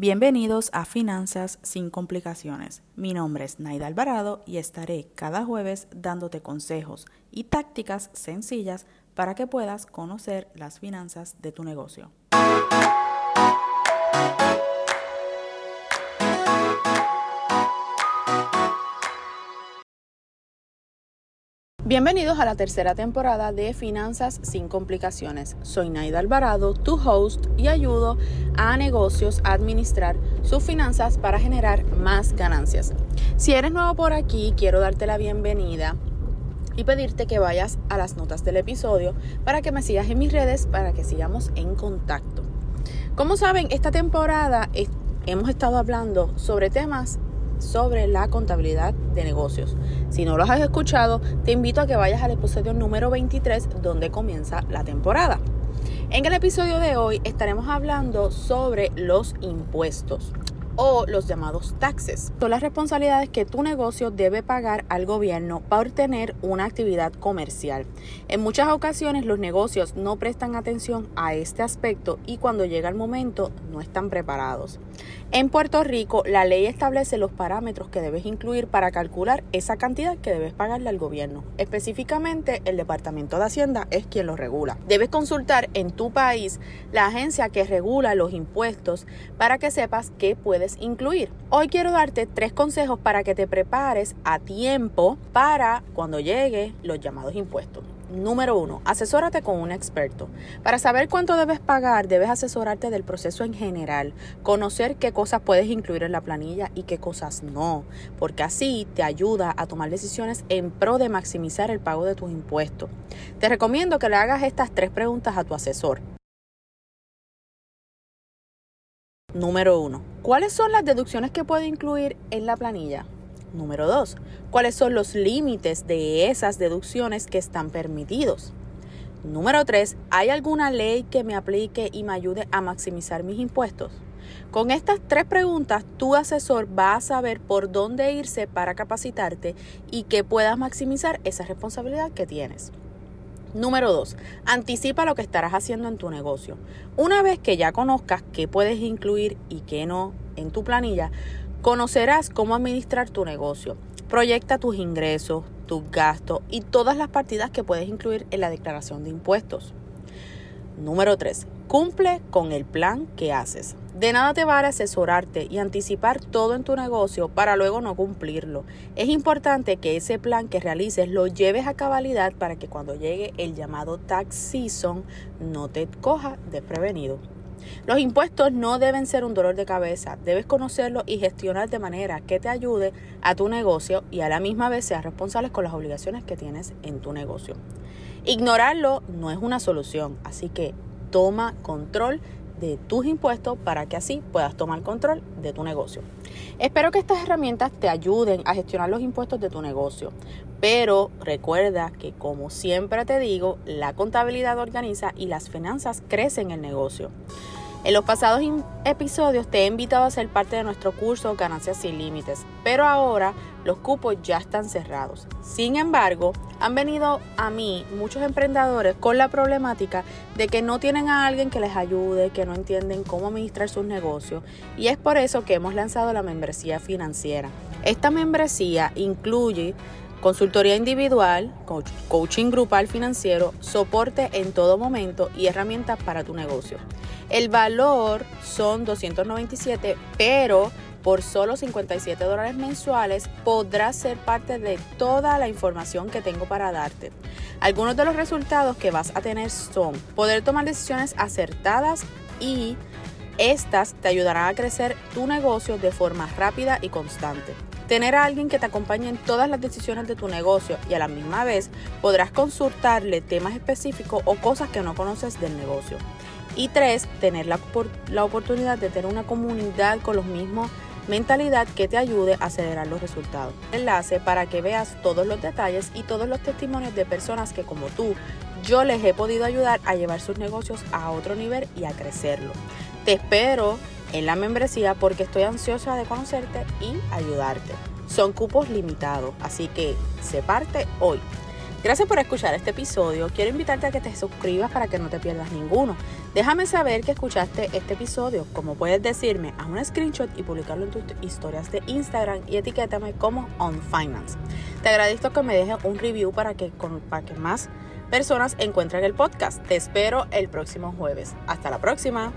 Bienvenidos a Finanzas sin complicaciones. Mi nombre es Naida Alvarado y estaré cada jueves dándote consejos y tácticas sencillas para que puedas conocer las finanzas de tu negocio. Bienvenidos a la tercera temporada de Finanzas sin complicaciones. Soy Naida Alvarado, tu host, y ayudo a negocios a administrar sus finanzas para generar más ganancias. Si eres nuevo por aquí, quiero darte la bienvenida y pedirte que vayas a las notas del episodio para que me sigas en mis redes para que sigamos en contacto. Como saben, esta temporada hemos estado hablando sobre temas sobre la contabilidad de negocios. Si no los has escuchado, te invito a que vayas al episodio número 23 donde comienza la temporada. En el episodio de hoy estaremos hablando sobre los impuestos o los llamados taxes. Son las responsabilidades que tu negocio debe pagar al gobierno para tener una actividad comercial. En muchas ocasiones los negocios no prestan atención a este aspecto y cuando llega el momento no están preparados. En Puerto Rico, la ley establece los parámetros que debes incluir para calcular esa cantidad que debes pagarle al gobierno. Específicamente, el Departamento de Hacienda es quien lo regula. Debes consultar en tu país la agencia que regula los impuestos para que sepas qué puedes incluir. Hoy quiero darte tres consejos para que te prepares a tiempo para cuando llegue los llamados impuestos. Número uno, asesórate con un experto. Para saber cuánto debes pagar, debes asesorarte del proceso en general, conocer qué cosas puedes incluir en la planilla y qué cosas no, porque así te ayuda a tomar decisiones en pro de maximizar el pago de tus impuestos. Te recomiendo que le hagas estas tres preguntas a tu asesor. Número uno, ¿cuáles son las deducciones que puedo incluir en la planilla? Número 2. ¿Cuáles son los límites de esas deducciones que están permitidos? Número 3. ¿Hay alguna ley que me aplique y me ayude a maximizar mis impuestos? Con estas tres preguntas, tu asesor va a saber por dónde irse para capacitarte y que puedas maximizar esa responsabilidad que tienes. Número 2. Anticipa lo que estarás haciendo en tu negocio. Una vez que ya conozcas qué puedes incluir y qué no en tu planilla, Conocerás cómo administrar tu negocio. Proyecta tus ingresos, tus gastos y todas las partidas que puedes incluir en la declaración de impuestos. Número 3. Cumple con el plan que haces. De nada te vale asesorarte y anticipar todo en tu negocio para luego no cumplirlo. Es importante que ese plan que realices lo lleves a cabalidad para que cuando llegue el llamado tax season no te coja desprevenido. Los impuestos no deben ser un dolor de cabeza, debes conocerlos y gestionar de manera que te ayude a tu negocio y a la misma vez seas responsable con las obligaciones que tienes en tu negocio. Ignorarlo no es una solución, así que toma control de tus impuestos para que así puedas tomar control de tu negocio. Espero que estas herramientas te ayuden a gestionar los impuestos de tu negocio, pero recuerda que como siempre te digo, la contabilidad organiza y las finanzas crecen el negocio. En los pasados episodios te he invitado a ser parte de nuestro curso Ganancias sin Límites, pero ahora los cupos ya están cerrados. Sin embargo, han venido a mí muchos emprendedores con la problemática de que no tienen a alguien que les ayude, que no entienden cómo administrar sus negocios y es por eso que hemos lanzado la membresía financiera. Esta membresía incluye consultoría individual, coaching grupal financiero, soporte en todo momento y herramientas para tu negocio. El valor son 297, pero por solo 57 dólares mensuales podrás ser parte de toda la información que tengo para darte. Algunos de los resultados que vas a tener son poder tomar decisiones acertadas y estas te ayudarán a crecer tu negocio de forma rápida y constante. Tener a alguien que te acompañe en todas las decisiones de tu negocio y a la misma vez podrás consultarle temas específicos o cosas que no conoces del negocio. Y tres, tener la, la oportunidad de tener una comunidad con los mismos mentalidad que te ayude a acelerar los resultados. Enlace para que veas todos los detalles y todos los testimonios de personas que como tú, yo les he podido ayudar a llevar sus negocios a otro nivel y a crecerlo. Te espero en la membresía porque estoy ansiosa de conocerte y ayudarte. Son cupos limitados, así que se parte hoy. Gracias por escuchar este episodio. Quiero invitarte a que te suscribas para que no te pierdas ninguno. Déjame saber que escuchaste este episodio. Como puedes decirme, haz un screenshot y publicarlo en tus historias de Instagram y etiquétame como OnFinance. Te agradezco que me dejes un review para que, para que más personas encuentren el podcast. Te espero el próximo jueves. Hasta la próxima.